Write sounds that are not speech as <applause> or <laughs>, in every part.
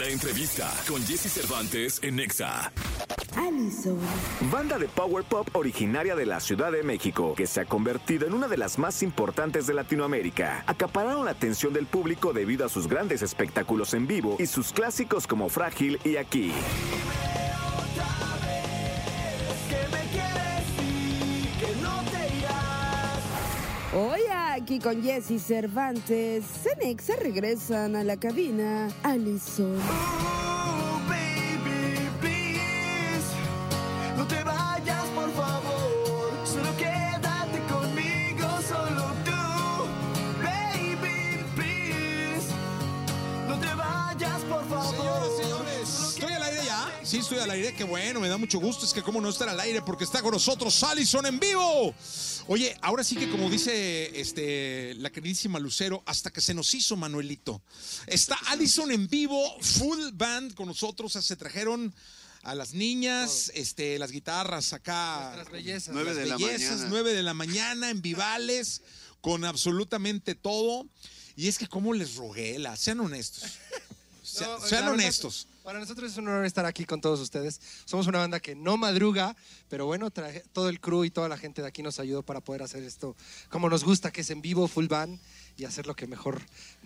La entrevista con Jesse Cervantes en Nexa. Allison. Banda de power pop originaria de la Ciudad de México, que se ha convertido en una de las más importantes de Latinoamérica. Acapararon la atención del público debido a sus grandes espectáculos en vivo y sus clásicos como Frágil y Aquí. Aquí con Jesse Cervantes, Cenexa regresan a la cabina. Allison. Sí, estoy al aire, qué bueno, me da mucho gusto. Es que cómo no estar al aire porque está con nosotros Allison en vivo. Oye, ahora sí que como dice este, la queridísima Lucero, hasta que se nos hizo Manuelito. Está Allison en vivo, full band con nosotros, se trajeron a las niñas, este, las guitarras acá. Nuestras bellezas. Nueve de la bellezas, mañana. 9 de la mañana en Vivales, con absolutamente todo. Y es que cómo les rogué, la, sean honestos. <laughs> No, sean la verdad, honestos. Para nosotros es un honor estar aquí con todos ustedes. Somos una banda que no madruga, pero bueno, todo el crew y toda la gente de aquí nos ayudó para poder hacer esto como nos gusta, que es en vivo, full band, y hacer lo que mejor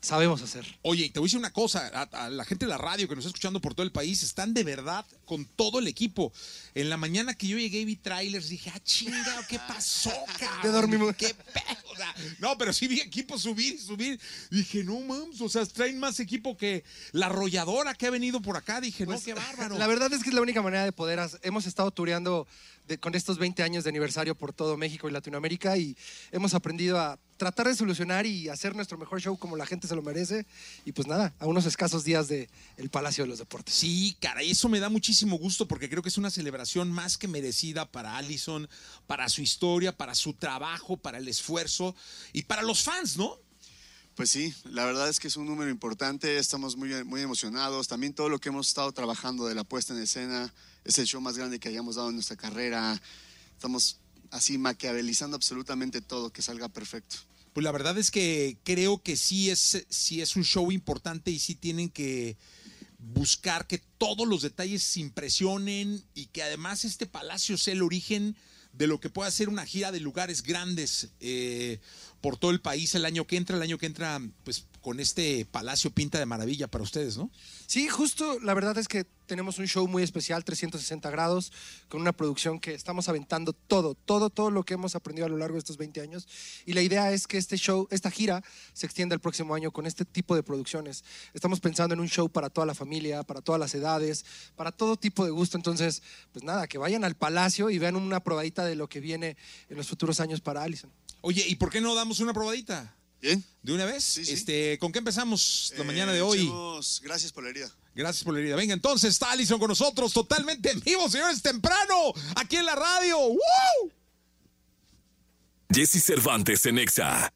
sabemos hacer. Oye, y te voy a decir una cosa, a, a la gente de la radio que nos está escuchando por todo el país, están de verdad con todo el equipo. En la mañana que yo llegué y vi trailers, dije, ah, chinga, ¿qué pasó, <laughs> cabrón? Te dormimos. ¿Qué pedo? O sea, no, pero sí vi equipo subir y subir. Dije, no mames, o sea, traen más equipo que la arrolladora que ha venido por acá. Dije, no, qué bárbaro. Pues, <laughs> La verdad es que es la única manera de poder. hacer- Hemos estado tureando de- con estos 20 años de aniversario por todo México y Latinoamérica y hemos aprendido a tratar de solucionar y hacer nuestro mejor show como la gente se lo merece. Y pues nada, a unos escasos días del el Palacio de los Deportes. Sí, caray, eso me da muchísimo gusto porque creo que es una celebración más que merecida para Allison, para su historia, para su trabajo, para el esfuerzo y para los fans, ¿no? Pues sí, la verdad es que es un número importante, estamos muy, muy emocionados. También todo lo que hemos estado trabajando de la puesta en escena es el show más grande que hayamos dado en nuestra carrera. Estamos así maquiavelizando absolutamente todo, que salga perfecto. Pues la verdad es que creo que sí es, sí es un show importante y sí tienen que buscar que todos los detalles se impresionen y que además este palacio sea el origen de lo que pueda ser una gira de lugares grandes eh, por todo el país el año que entra, el año que entra, pues con este palacio pinta de maravilla para ustedes, ¿no? Sí, justo la verdad es que tenemos un show muy especial, 360 grados, con una producción que estamos aventando todo, todo, todo lo que hemos aprendido a lo largo de estos 20 años. Y la idea es que este show, esta gira, se extienda el próximo año con este tipo de producciones. Estamos pensando en un show para toda la familia, para todas las edades, para todo tipo de gusto. Entonces, pues nada, que vayan al Palacio y vean una probadita de lo que viene en los futuros años para Allison. Oye, ¿y por qué no damos una probadita? ¿Bien? ¿De una vez? Sí, sí. Este, ¿Con qué empezamos la Eh, mañana de hoy? echemos- Gracias por la herida. Gracias por la herida. Venga, entonces está Allison con nosotros totalmente en vivo, señores, temprano, aquí en la radio. ¡Woo! Jesse Cervantes en Exa.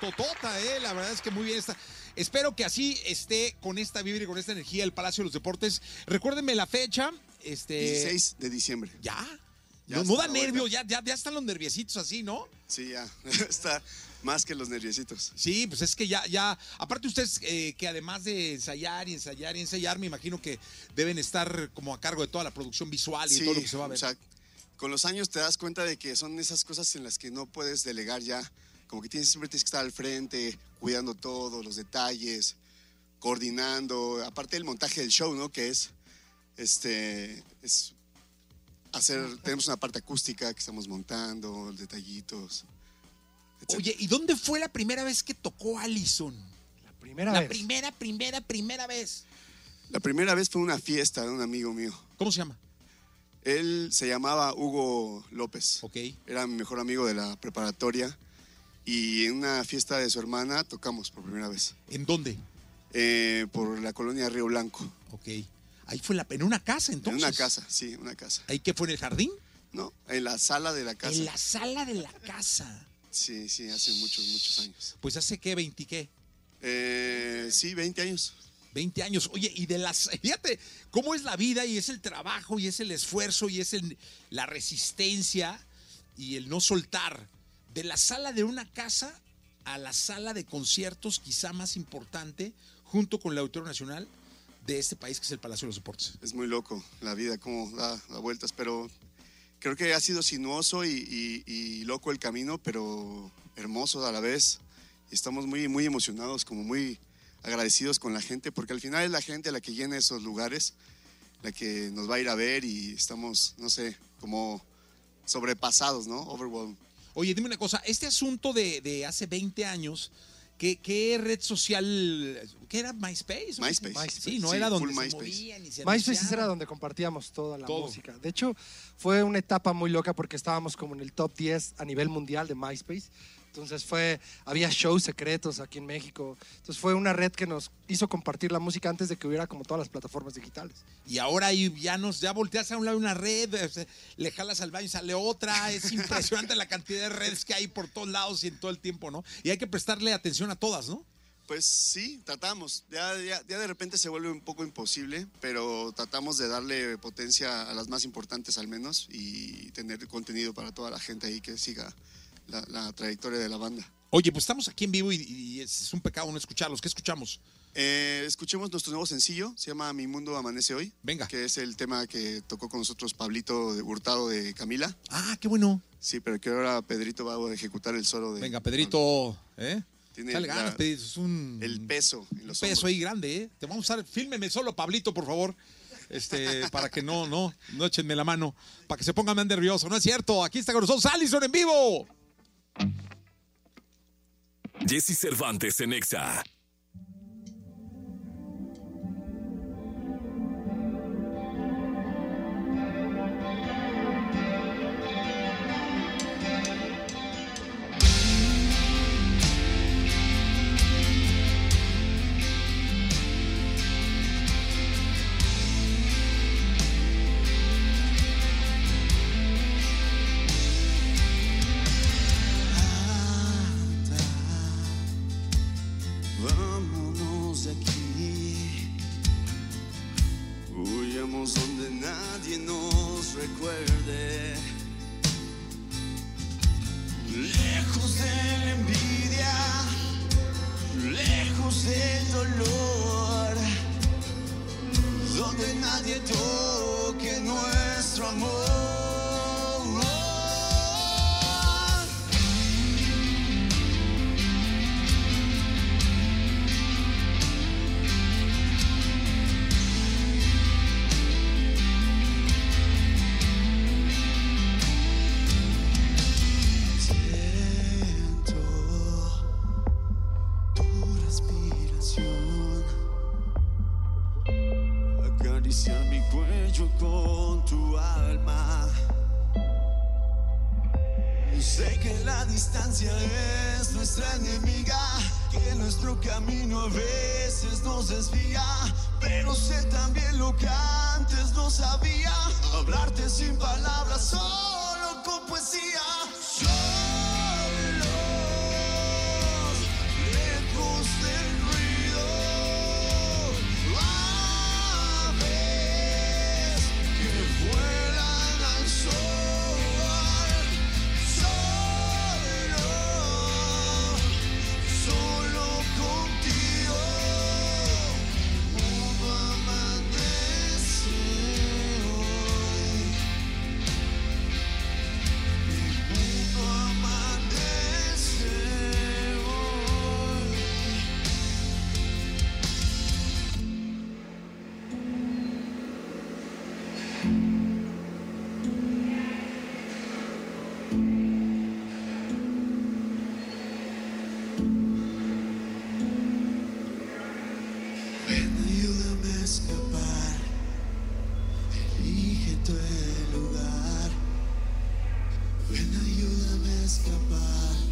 Totota, ¿eh? La verdad es que muy bien está. Espero que así esté con esta vibra y con esta energía el Palacio de los Deportes. Recuérdenme la fecha. Este, 16 de diciembre. ¿Ya? Ya no, no da nervios, ya, ya, ya están los nerviecitos así, ¿no? Sí, ya. <laughs> Está más que los nerviositos. Sí, pues es que ya, ya, aparte ustedes eh, que además de ensayar y ensayar y ensayar, me imagino que deben estar como a cargo de toda la producción visual y Sí, todo lo que se va a ver. sea, con los años te das cuenta de que son esas cosas en las que no puedes delegar ya. Como que tienes, siempre tienes que estar al frente, cuidando todo, los detalles, coordinando. Aparte del montaje del show, ¿no? Que es, este, es hacer, tenemos una parte acústica que estamos montando, detallitos. Oye, ¿y dónde fue la primera vez que tocó Allison? La primera La vez. primera, primera, primera vez. La primera vez fue una fiesta de un amigo mío. ¿Cómo se llama? Él se llamaba Hugo López. Ok. Era mi mejor amigo de la preparatoria. Y en una fiesta de su hermana tocamos por primera vez. ¿En dónde? eh, por la colonia Río Blanco. Ok. Ahí fue la, en una casa entonces. En una casa, sí, una casa. ¿Ahí qué fue en el jardín? No, en la sala de la casa. En la sala de la casa. Sí, sí, hace muchos, muchos años. Pues hace qué, 20 qué. Eh, sí, 20 años. 20 años. Oye, y de las. Fíjate cómo es la vida y es el trabajo y es el esfuerzo y es el- la resistencia y el no soltar. De la sala de una casa a la sala de conciertos, quizá más importante, junto con el Auditorio Nacional de este país, que es el Palacio de los Deportes. Es muy loco la vida, cómo da, vueltas, pero creo que ha sido sinuoso y, loco el camino, pero hermoso a la vez. Estamos muy, muy emocionados, como muy agradecidos con la gente, porque al final es la gente la que llena esos lugares, la que nos va a ir a ver y estamos, no sé, como sobrepasados, ¿no? Overwhelmed. Oye, dime una cosa, este asunto de, de hace 20 años, ¿qué, qué red social, qué era MySpace? qué? MySpace. Sí, no Sí, era donde se MySpace. movían y se MySpace era donde compartíamos toda la Todo. música. De hecho, fue una etapa muy loca porque estábamos como en el top 10 a nivel mundial de MySpace. Entonces fue, había shows secretos aquí en México. Entonces fue una red que nos hizo compartir la música antes de que hubiera como todas las plataformas digitales. Y ahora ya nos, ya volteas a un lado una red, le jalas al baño y sale otra. Es impresionante la cantidad de redes que hay por todos lados y en todo el tiempo, ¿no? Y hay que prestarle atención a todas, ¿no? Pues sí, tratamos. Ya, ya, ya de repente se vuelve un poco imposible, pero tratamos de darle potencia a las más importantes al menos y tener contenido para toda la gente ahí que siga la, la trayectoria de la banda. Oye, pues estamos aquí en vivo y, y es, un pecado no escucharlos. ¿Qué escuchamos? Eh, escuchemos nuestro nuevo sencillo, se llama Mi Mundo Amanece Hoy. Venga. Que es el tema que tocó con nosotros Pablito de Hurtado de Camila. Ah, qué bueno. Sí, pero que ahora Pedrito va a ejecutar el solo de... Venga, Pedrito, ¿eh? Tiene Dale la- ganas, Pedrito. Es un El peso en los peso hombros. ahí grande, ¿eh? Te vamos a dar, fílmeme solo, Pablito, por favor. Este, <laughs> para que no, no, no échenme la mano, para que se pongan más nervioso. No es cierto, aquí está con nosotros Allison en vivo. Jesse Cervantes en Exa. Donde nadie nos recuerde. Lejos de la envidia, lejos del dolor. Donde nadie toque nuestro amor. Acariciar mi cuello con tu alma. Sé que la distancia es nuestra enemiga, que nuestro camino a veces nos desvía, pero sé también lo que antes no sabía, hablarte sin palabras, solo Elige el lugar. Ven, ayúdame a escapar.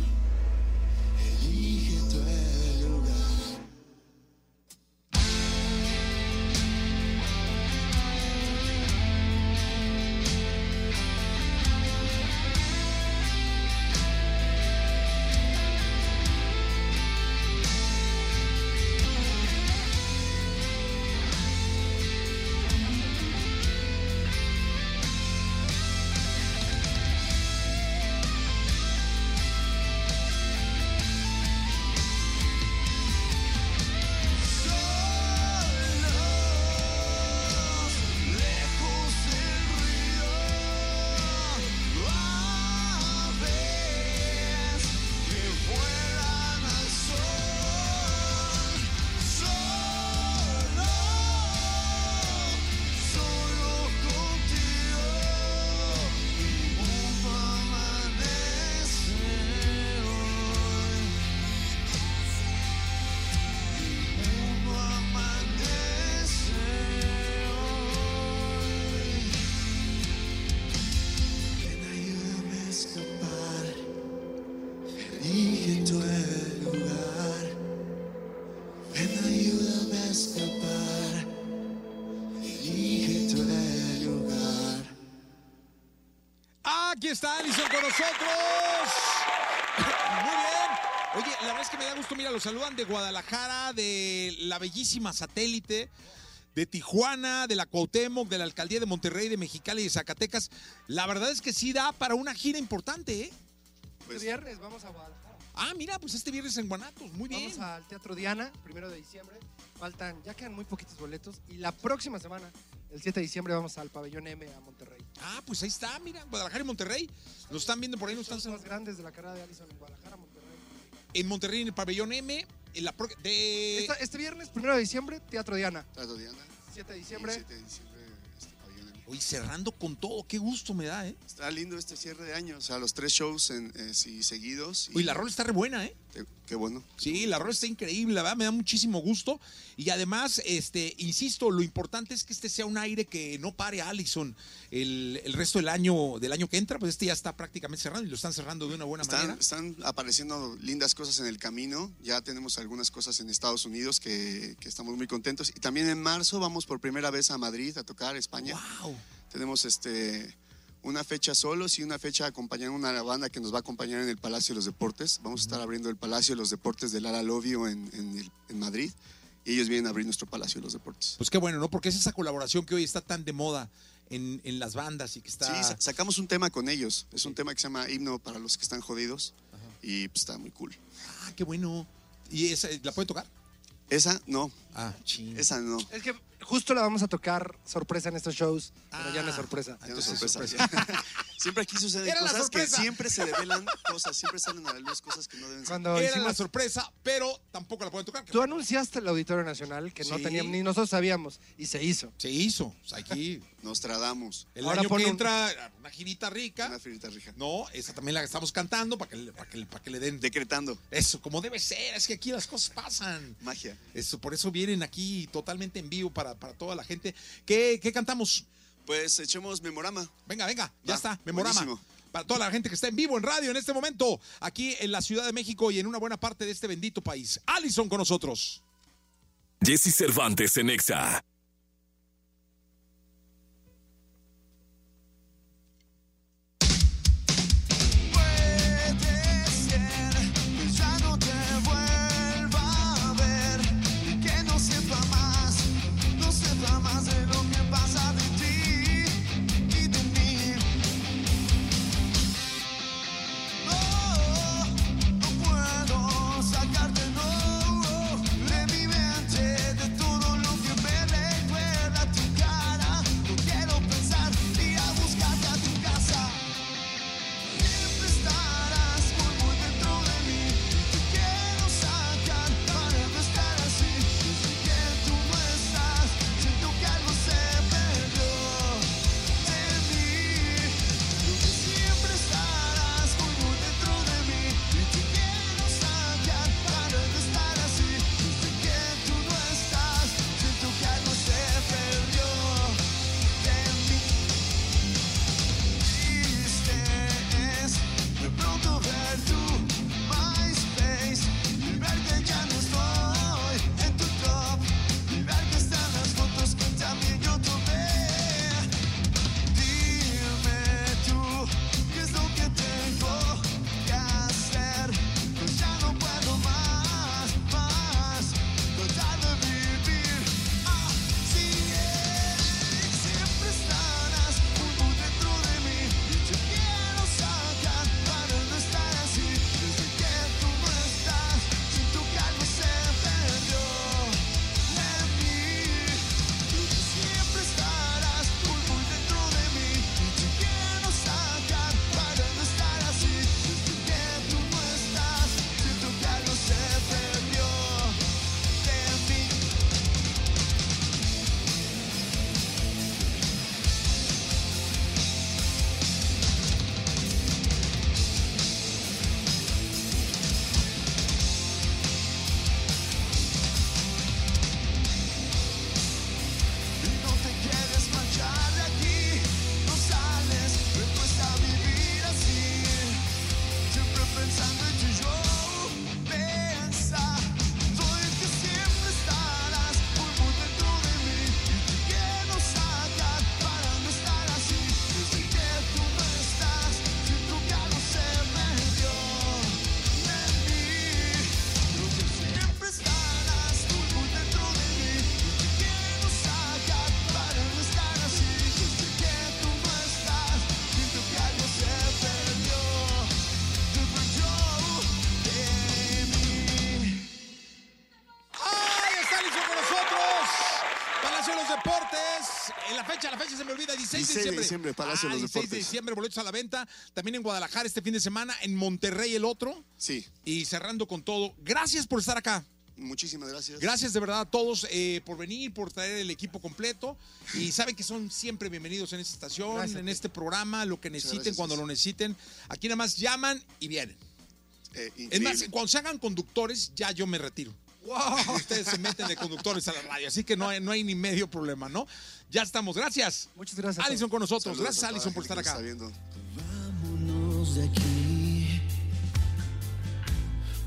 Nosotros. <laughs> Muy bien. Oye, la verdad es que me da gusto, mira, los saludan de Guadalajara, de la bellísima satélite, de Tijuana, de la Cuauhtémoc, de la Alcaldía de Monterrey, de Mexicali y de Zacatecas. La verdad es que sí da para una gira importante, ¿eh? Pues, viernes vamos a Guadalajara. Ah, mira, pues este viernes en Guanatos, muy bien. Vamos al Teatro Diana, primero de diciembre. Faltan, ya quedan muy poquitos boletos. Y la próxima semana, el 7 de diciembre, vamos al Pabellón M a Monterrey. Ah, pues ahí está, mira, Guadalajara y Monterrey. Nos están viendo por ahí, nos están Los más grandes de la carrera de Allison en Guadalajara, Monterrey. en Monterrey en el pabellón M. En la pro- de... Esta- este viernes, primero de diciembre, Teatro Diana. Trato Diana. 7 de diciembre. 7 de diciembre, Oye, cerrando con todo, qué gusto me da, ¿eh? Está lindo este cierre de año, o sea, los tres shows en, eh, sí, seguidos. y- la rola está re buena, ¿eh? Qué, qué bueno. Sí, la rola está increíble, la verdad, me da muchísimo gusto. Y además, este, insisto, lo importante es que este sea un aire que no pare a Allison el, el resto del año, del año que entra, pues este ya está prácticamente cerrando y lo están cerrando de una buena Están, manera. están apareciendo lindas cosas en el camino. Ya tenemos algunas cosas en Estados Unidos que, que estamos muy contentos. Y también en marzo vamos por primera vez a Madrid a tocar España. Wow. Tenemos este una fecha solos y una fecha acompañando una banda que nos va a acompañar en el Palacio de los Deportes. Vamos a estar abriendo el Palacio de los Deportes del Lara Lovio en, en, el- en Madrid. Y ellos vienen a abrir nuestro Palacio de los Deportes. Pues qué bueno, ¿no? Porque es esa colaboración que hoy está tan de moda en, en las bandas y que está... Sí, sa- sacamos un tema con ellos. Es un tema que se llama Himno para los que están jodidos. Y pues, está muy cool. Ah, qué bueno. ¿Y esa, la pueden tocar? Esa no, Ah, ching. esa no. Es que justo la vamos a tocar sorpresa en estos shows, pero ya no es Ah. sorpresa. Ya no Entonces, sorpresa. <laughs> siempre aquí suceden Era la cosas que sorpresa. siempre se develan cosas, siempre salen a la luz cosas que no deben ser. Cuando Era hicimos- la sorpresa, pero tampoco la pueden tocar. Tú anunciaste el Auditorio Nacional, que no teníamos, ni nosotros sabíamos, y se hizo. Se hizo. O sea, aquí, Nos tradamos. el Ahora año que un- entra, una girita rica. Una firita rija. No, esa también la estamos cantando para que, le- para que, para que le den. Decretando. Eso, como debe ser. Es que aquí las cosas pasan. Magia. Eso, por eso vienen aquí totalmente en vivo para, para toda la gente. ¿Qué, qué cantamos? Pues echemos memorama. Venga, venga, ya Va, está, memorama. buenísimo. Para toda la gente que está en vivo en radio en este momento, aquí en la Ciudad de México y en una buena parte de este bendito país. Allison con nosotros. Jesse Cervantes en Exa. Diciembre. diciembre, Palacio ah, de los 16 de Deportes. diciembre, boletos a la venta. También en Guadalajara este fin de semana, en Monterrey el otro. Sí, Y cerrando con todo, gracias por estar acá. muchísimas gracias. Gracias de verdad a todos eh, por venir, por traer el equipo completo. Y saben que son siempre bienvenidos en esta estación, Gracias en este programa, lo que necesiten, gracias. cuando lo necesiten. Aquí nada más llaman y vienen. Eh, Es más, cuando se hagan conductores, ya yo me retiro. Ustedes se meten de conductores a la radio, así que no hay, no hay ni medio problema, ¿no? Ya estamos, gracias. Muchas gracias. Alison con nosotros. Saludos gracias, Alison, por estar acá. nos está viendo. Vámonos de aquí.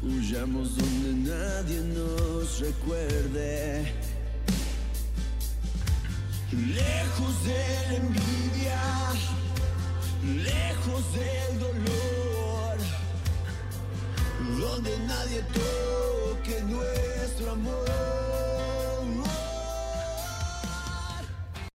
Huyamos donde nadie nos recuerde. Lejos de la envidia, lejos del dolor, donde nadie toque que nuestro amor